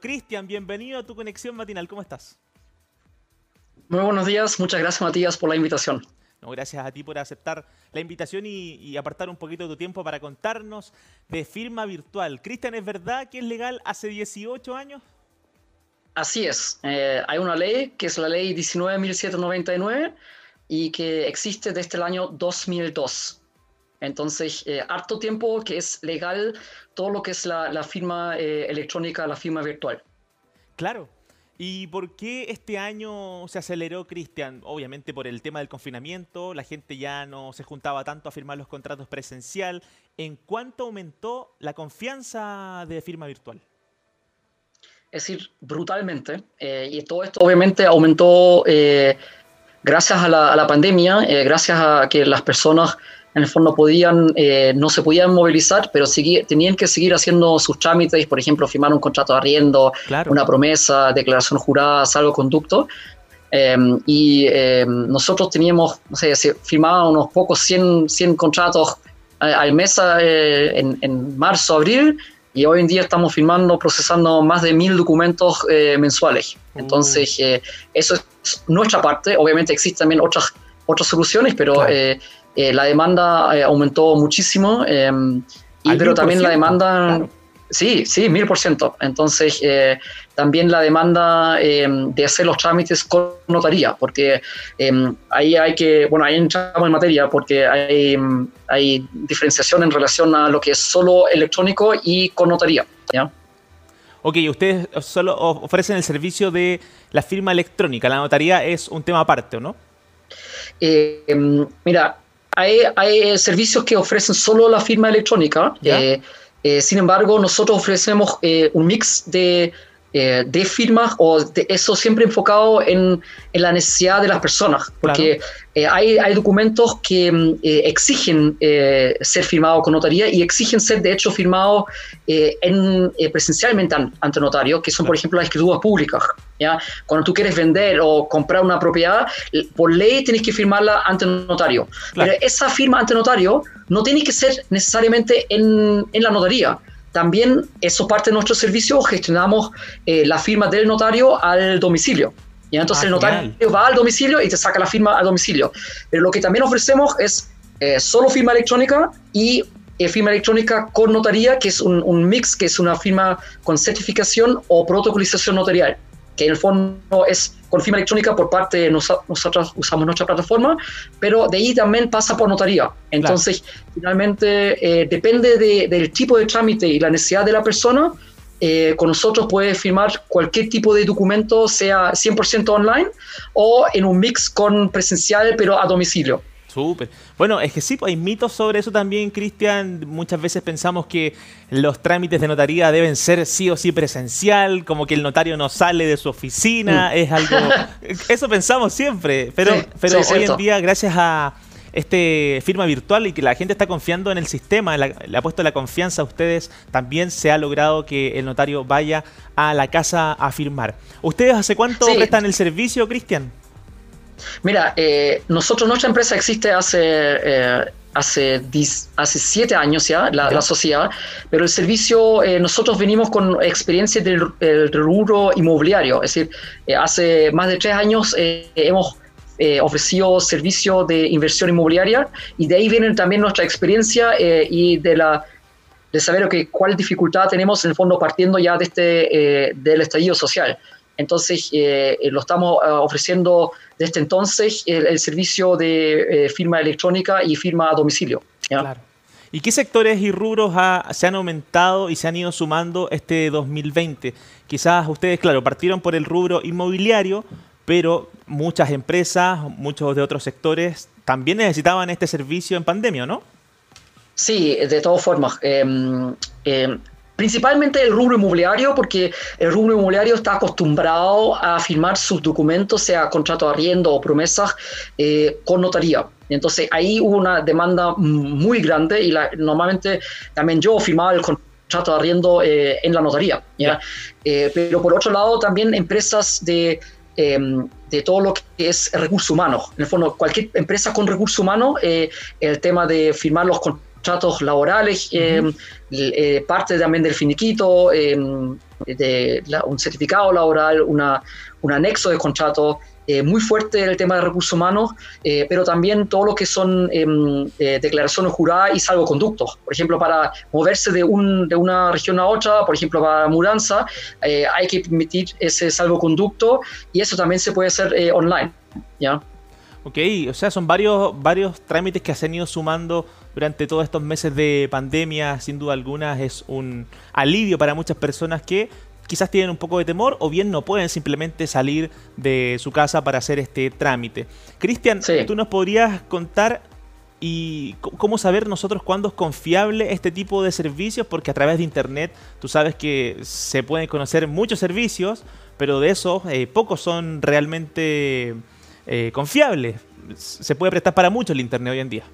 Cristian, bienvenido a tu conexión matinal. ¿Cómo estás? Muy buenos días. Muchas gracias, Matías, por la invitación. No, gracias a ti por aceptar la invitación y, apartar un poquito de tu tiempo para contarnos de firma virtual. Cristian, ¿es verdad que es legal hace 18 años? Así es. Eh, hay una ley que es la ley 19.799 y que existe desde el año 2002. Entonces, eh, harto tiempo que es legal todo lo que es la, firma eh, electrónica, la firma virtual. Claro. ¿Y por qué este año se aceleró, Cristian? Obviamente por el tema del confinamiento, la gente ya no se juntaba tanto a firmar los contratos presencial. ¿En cuánto aumentó la confianza de firma virtual? Es decir, brutalmente. Eh, y todo esto obviamente aumentó gracias a la, a la pandemia, gracias a que las personas en el fondo podían, eh, no se podían movilizar, pero tenían que seguir haciendo sus trámites, por ejemplo, firmar un contrato de arriendo, una promesa, declaración jurada, salvoconducto. Em, y em, nosotros teníamos, no sé, se firmaban unos pocos 100, 100 contratos al mes eh, en, en, marzo, abril, y hoy en día estamos firmando, procesando más de mil documentos eh, mensuales. Uh. Entonces, eso es nuestra parte. Obviamente existen también otras, otras soluciones, pero eh, la demanda eh, aumentó muchísimo, em, y, pero también la demanda... Sí, sí, mil por ciento. Entonces, eh, también la demanda em, de hacer los trámites con notaría, porque em, ahí hay que, bueno, ahí entramos en materia, porque hay, hay diferenciación en relación a lo que es solo electrónico y con notaría. ¿ya? Ok, ustedes solo ofrecen el servicio de la firma electrónica, la notaría es un tema aparte, ¿o no? mira, hay, servicios que ofrecen solo la firma electrónica. Eh, eh, sin embargo, nosotros ofrecemos eh, un mix de eh, de firmas o de eso siempre enfocado en, en, la necesidad de las personas, porque eh, hay, hay, documentos que mm, eh, exigen ser firmados con notaría y exigen ser de hecho firmados en, presencialmente ante notario, que son por ejemplo las escrituras públicas. ¿Ya? Cuando tú quieres vender o comprar una propiedad, por ley tienes que firmarla ante notario. Pero esa firma ante notario no tiene que ser necesariamente en, en la notaría también, eso parte de nuestro servicio, gestionamos eh, la firma del notario al domicilio. y Entonces el ah, notario va al domicilio y te saca la firma al domicilio. Pero lo que también ofrecemos es eh, solo firma electrónica y eh, firma electrónica con notaría, que es un, un, mix, que es una firma con certificación o protocolización notarial que en el fondo es con firma electrónica por parte de nosotros usamos nuestra plataforma, pero de ahí también pasa por notaría. Entonces, finalmente, eh, depende del tipo de trámite y la necesidad de la persona, eh, con nosotros puede firmar cualquier tipo de documento, sea 100% online o en un mix con presencial, pero a domicilio. Súper. Bueno, es que sí, pues, hay mitos sobre eso también, Cristian. Muchas veces pensamos que los trámites de notaría deben ser sí o sí presencial, como que el notario no sale de su oficina, es algo... Eso pensamos siempre, pero, pero hoy en día, gracias a este firma virtual y que la gente está confiando en el sistema, le ha puesto la confianza a ustedes, también se ha logrado que el notario vaya a la casa a firmar. ¿Ustedes hace cuánto prestan el servicio, Cristian? Mira, eh, nosotros, nuestra empresa existe hace, eh, hace, hace siete años ya, la, sociedad, pero el servicio, eh, nosotros venimos con experiencia del, rubro inmobiliario, es decir, hace más de tres años hemos ofrecido servicio de inversión inmobiliaria y de ahí viene también nuestra experiencia y de la de saber que, cuál dificultad tenemos en el fondo partiendo ya de este, del estallido social. Entonces, eh, eh, lo estamos eh, ofreciendo desde entonces el, servicio de firma electrónica y firma a domicilio. Claro. ¿Y qué sectores y rubros se han aumentado y se han ido sumando este 2020? Quizás ustedes, claro, partieron por el rubro inmobiliario, pero muchas empresas, muchos de otros sectores también necesitaban este servicio en pandemia, ¿no? Sí, de todas formas. Em, Principalmente el rubro inmobiliario, porque el rubro inmobiliario está acostumbrado a firmar sus documentos, sea contrato de arriendo o promesas, eh, con notaría. Entonces ahí hubo una demanda muy grande y normalmente también yo firmaba el contrato de arriendo eh, en la notaría. ¿ya? Eh, pero por otro lado también empresas de, em, de todo lo que es recursos humanos. En el fondo, cualquier empresa con recursos humanos, el tema de firmar los contratos laborales, eh, eh, parte también del finiquito, eh, de un certificado laboral, una, un anexo de contrato, eh, muy fuerte el tema de recursos humanos, pero también todo lo que son em, declaraciones juradas y salvoconductos. Por ejemplo, para moverse de, un, de una región a otra, por ejemplo, para mudanza, hay que permitir ese salvoconducto y eso también se puede hacer online. ¿ya? Ok, o sea, son varios, varios trámites que se han ido sumando durante todos estos meses de pandemia. Sin duda alguna es un alivio para muchas personas que quizás tienen un poco de temor o bien no pueden simplemente salir de su casa para hacer este trámite. Cristian, ¿tú nos podrías contar y cómo saber nosotros cuándo es confiable este tipo de servicios? Porque a través de Internet tú sabes que se pueden conocer muchos servicios, pero de esos eh, pocos son realmente eh, confiables. Se puede prestar para mucho el Internet hoy en día.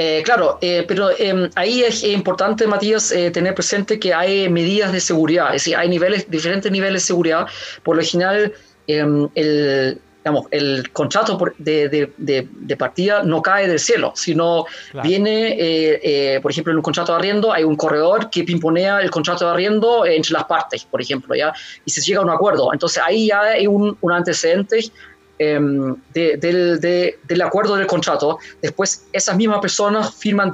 Eh, claro, eh, pero em, ahí es importante, Matías, eh, tener presente que hay medidas de seguridad, es decir, hay niveles, diferentes niveles de seguridad. Por lo general, em, el, digamos, el contrato de, de, partida no cae del cielo, sino viene, por ejemplo, en un contrato de arriendo hay un corredor que pimponea el contrato de arriendo entre las partes, por ejemplo, ¿ya? y se llega a un acuerdo. Entonces ahí ya hay un, un antecedente Em, del, acuerdo del contrato, después esas mismas personas firman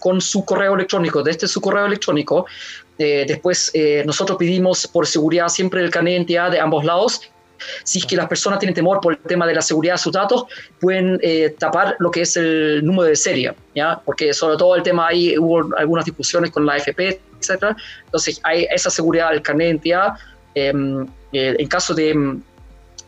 con su correo electrónico, desde su correo electrónico. Eh, después eh, nosotros pedimos por seguridad siempre el carnet de de ambos lados. Si es que las personas tienen temor por el tema de la seguridad de sus datos, pueden eh, tapar lo que es el número de serie, ¿ya? porque sobre todo el tema ahí hubo algunas discusiones con la AFP, etc. Entonces hay esa seguridad del carnet de identidad. Em, en caso de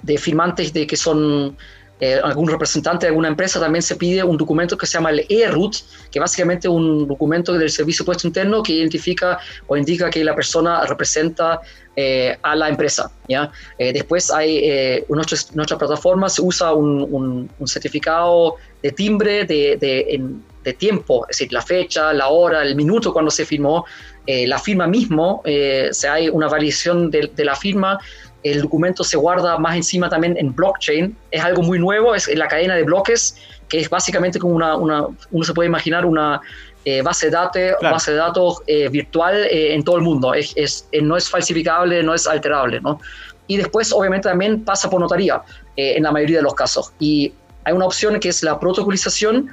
de firmantes de que son eh, algún representante de alguna empresa, también se pide un documento que se llama el e-root, que básicamente es un documento del Servicio Puesto Interno que identifica o indica que la persona representa eh, a la empresa. ¿ya? Eh, después hay, en, nuestra, plataforma se usa un, certificado de timbre de, de, tiempo, es decir, la fecha, la hora, el minuto cuando se firmó, la firma mismo, se hay una validación de, de la firma el documento se guarda más encima también en blockchain. Es algo muy nuevo, es la cadena de bloques, que es básicamente como una, una uno se puede imaginar una eh, base de datos, base de datos eh, virtual eh, en todo el mundo. Es, es, no es falsificable, no es alterable. ¿no? Y después, obviamente, también pasa por notaría en la mayoría de los casos. Y hay una opción que es la protocolización,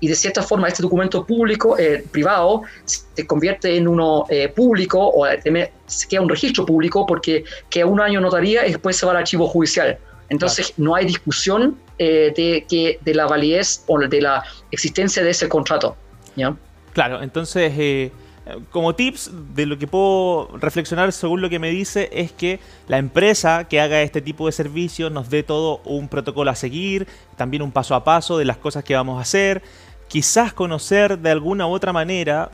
y de cierta forma este documento público, eh, privado, se convierte en uno eh, público o se queda un registro público porque queda un año notaría y después se va al archivo judicial. Entonces no hay discusión eh, de, que, de la validez o de la existencia de ese contrato. ¿ya? Claro, entonces como tips de lo que puedo reflexionar según lo que me dice es que la empresa que haga este tipo de servicios nos dé todo un protocolo a seguir, también un paso a paso de las cosas que vamos a hacer, quizás conocer de alguna u otra manera,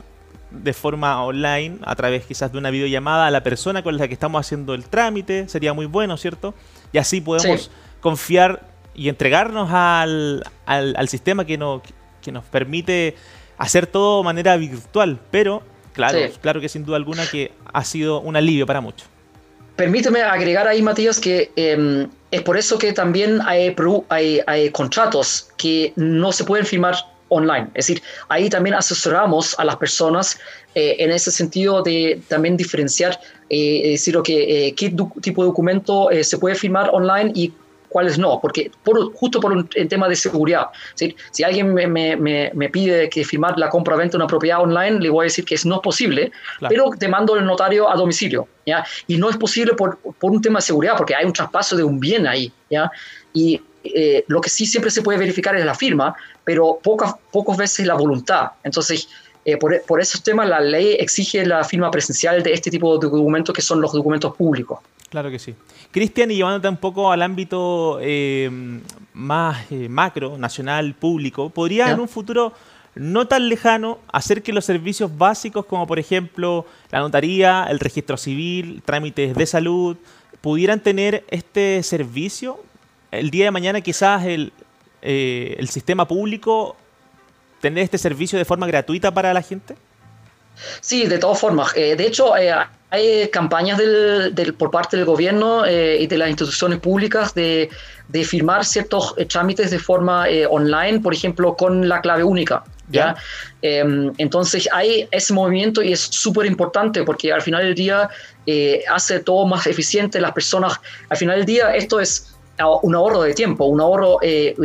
de forma online, a través quizás de una videollamada, a la persona con la que estamos haciendo el trámite, sería muy bueno, ¿cierto? Y así podemos confiar y entregarnos al, al, sistema que, no, que nos permite hacer todo de manera virtual, pero claro, claro que sin duda alguna que ha sido un alivio para muchos. Permíteme agregar ahí, Matías, que em, es por eso que también hay, hay, hay, contratos que no se pueden firmar online. Es decir, ahí también asesoramos a las personas eh, en ese sentido de también diferenciar, eh, decir, que eh, qué tipo de documento se puede firmar online y cuáles no, porque por, justo por un, tema de seguridad. Si alguien me, me, me, pide que firmar la compra-venta de una propiedad online, le voy a decir que es no posible, pero te mando el notario a domicilio. ¿ya? Y no es posible por, por, un tema de seguridad, porque hay un traspaso de un bien ahí. ¿ya? Y eh, lo que sí siempre se puede verificar es la firma, pero pocas, pocas veces la voluntad. Entonces, eh, por, por, esos temas la ley exige la firma presencial de este tipo de documentos que son los documentos públicos. Claro que sí. Cristian, y llevándote un poco al ámbito eh, más macro, nacional, público, ¿podría en un futuro no tan lejano hacer que los servicios básicos como por ejemplo la notaría, el registro civil, trámites de salud, pudieran tener este servicio el día de mañana quizás el, eh, el sistema público tener este servicio de forma gratuita para la gente? Sí, de todas formas. Eh, de hecho, eh, hay campañas del, por parte del gobierno y de las instituciones públicas de, de firmar ciertos trámites de forma online, por ejemplo, con la clave única. ¿ya? Em, entonces hay ese movimiento y es súper importante porque al final del día eh, hace todo más eficiente las personas. Al final del día esto es un ahorro de tiempo, un ahorro eh,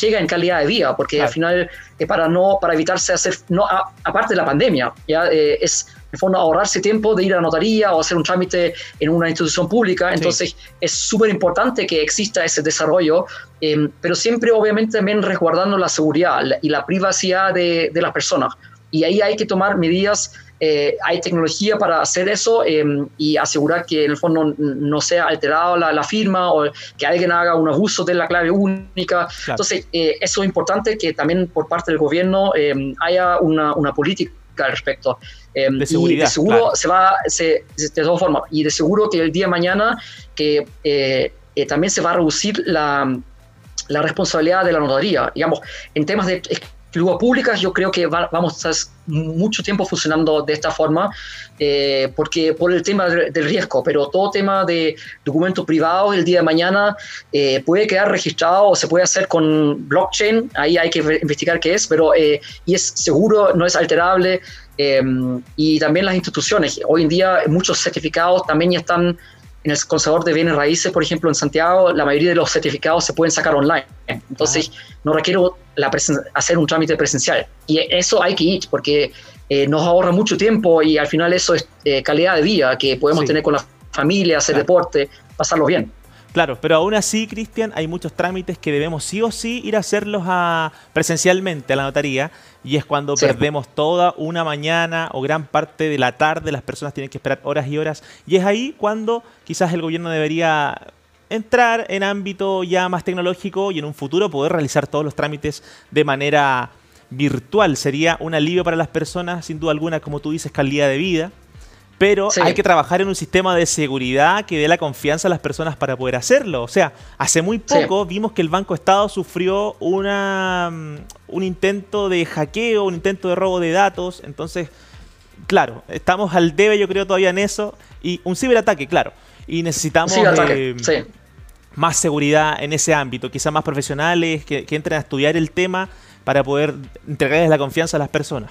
llega en calidad de vida, porque al final eh, para no para evitarse hacer no aparte de la pandemia, ya es en fondo ahorrarse tiempo de ir a la notaría o hacer un trámite en una institución pública. Entonces es súper importante que exista ese desarrollo, em, pero siempre obviamente también resguardando la seguridad y la privacidad de, de las personas. Y ahí hay que tomar medidas eh, hay tecnología para hacer eso em, y asegurar que en el fondo no sea alterado la, firma o que alguien haga un abuso de la clave única. Entonces, eh, eso es importante que también por parte del gobierno em, haya una, una política al respecto. Em, de seguridad, y de seguro se va, se, de todas formas, y de seguro que el día de mañana que eh, eh, también se va a reducir la, la, responsabilidad de la notaría. Digamos, en temas de figuras públicas yo creo que vamos a estar mucho tiempo funcionando de esta forma, eh, porque por el tema del riesgo, pero todo tema de documentos privados el día de mañana puede quedar registrado o se puede hacer con blockchain, ahí hay que investigar qué es, pero y es seguro, no es alterable, Em, y también las instituciones. Hoy en día muchos certificados también ya están en el conservador de bienes raíces, por ejemplo, en Santiago, la mayoría de los certificados se pueden sacar online. Entonces, ah. no requiero la hacer un trámite presencial. Y eso hay que ir, porque eh, nos ahorra mucho tiempo y al final eso es eh, calidad de vida que podemos tener con la familia, hacer deporte, pasarlo bien. Claro, pero aún así, Cristian, hay muchos trámites que debemos sí o sí ir a hacerlos a, presencialmente a la notaría y es cuando perdemos toda una mañana o gran parte de la tarde, las personas tienen que esperar horas y horas y es ahí cuando quizás el gobierno debería entrar en ámbito ya más tecnológico y en un futuro poder realizar todos los trámites de manera virtual. Sería un alivio para las personas, sin duda alguna, como tú dices, calidad de vida pero hay que trabajar en un sistema de seguridad que dé la confianza a las personas para poder hacerlo. O sea, hace muy poco vimos que el Banco Estado sufrió una, mm, un intento de hackeo, un intento de robo de datos. Entonces, claro, estamos al debe, yo creo, todavía en eso. Y un ciberataque, claro. Y necesitamos eh, más seguridad en ese ámbito, quizás más profesionales que, que entren a estudiar el tema para poder entregarles la confianza a las personas.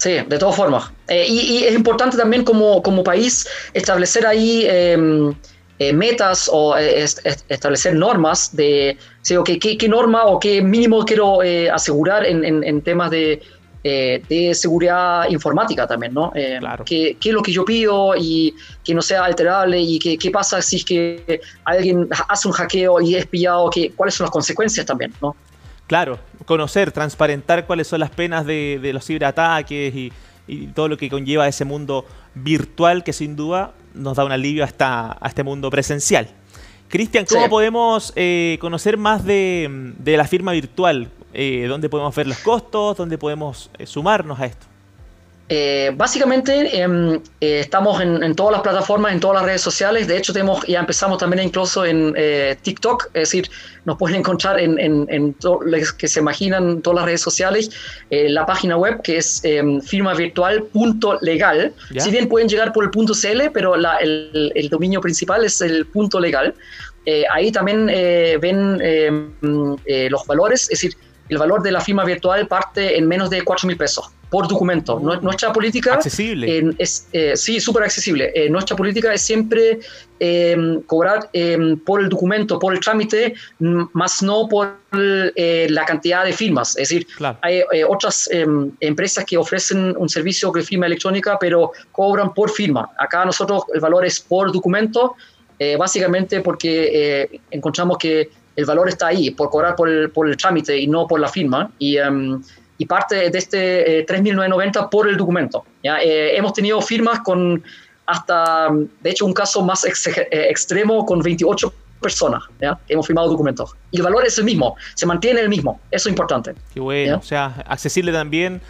Sí, de todas formas. Eh, y, es importante también como, como país establecer ahí em, eh, metas o eh, establecer normas de qué, qué, norma o qué mínimo quiero asegurar en, en, temas de, de, seguridad informática también, ¿no? Claro. ¿qué, ¿qué, es lo que yo pido y que no sea alterable y qué, qué pasa si es que alguien hace un hackeo y es pillado, que, cuáles son las consecuencias también, ¿no? Claro, conocer, transparentar cuáles son las penas de, los ciberataques y, todo lo que conlleva ese mundo virtual que sin duda nos da un alivio a este mundo presencial. Cristian, ¿cómo podemos eh, conocer más de, la firma virtual? Eh, ¿Dónde podemos ver los costos? ¿Dónde podemos eh, sumarnos a esto? Eh, básicamente em, eh, estamos en, todas las plataformas, en todas las redes sociales. De hecho, tenemos, ya empezamos también incluso en eh, TikTok, es decir, nos pueden encontrar en, en, todo lo que se imaginan todas las redes sociales. la página web que es em, firmavirtual.legal. Si bien pueden llegar por el punto .cl, pero el, el, dominio principal es el punto .legal. ahí también ven em, los valores, es decir, el valor de la firma virtual parte en menos de 4 mil pesos por documento. Nuestra política accesible. es eh, sí, súper accesible. Eh, nuestra política es siempre em, cobrar em, por el documento, por el trámite, más no por eh, la cantidad de firmas. Es decir, hay otras em, empresas que ofrecen un servicio de firma electrónica, pero cobran por firma. Acá nosotros el valor es por documento, básicamente porque encontramos que el valor está ahí, por cobrar por el, por el trámite y no por la firma. Y y parte de este eh, 3.990 por el documento. ¿ya? Eh, hemos tenido firmas con hasta, de hecho, un caso más eh, extremo con 28 personas ¿ya? hemos firmado documentos. Y el valor es el mismo, se mantiene el mismo, eso es importante. Qué bueno, o sea, accesible también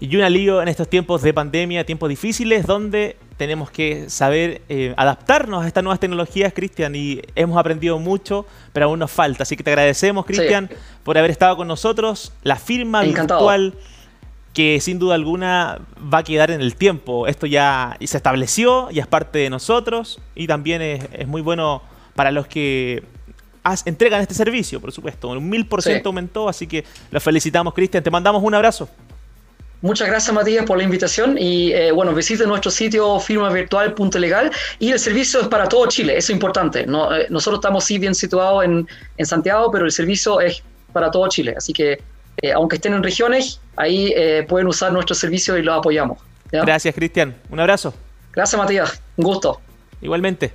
y un alivio en estos tiempos de pandemia, tiempos difíciles, donde tenemos que saber eh, adaptarnos a estas nuevas tecnologías, Cristian, y hemos aprendido mucho, pero aún nos falta. Así que te agradecemos, Cristian, por haber estado con nosotros. La firma virtual que sin duda alguna va a quedar en el tiempo. Esto ya se estableció, ya es parte de nosotros y también es, muy bueno para los que entregan este servicio, por supuesto. Un mil por ciento aumentó, así que los felicitamos, Cristian. Te mandamos un abrazo. Muchas gracias Matías por la invitación y eh, bueno, visite nuestro sitio firmavirtual.legal y el servicio es para todo Chile, eso es importante. No, eh, nosotros estamos sí bien situados en, en, Santiago, pero el servicio es para todo Chile, así que eh, aunque estén en regiones, ahí pueden usar nuestro servicio y lo apoyamos. Gracias Cristian, un abrazo. Gracias Matías, un gusto. Igualmente.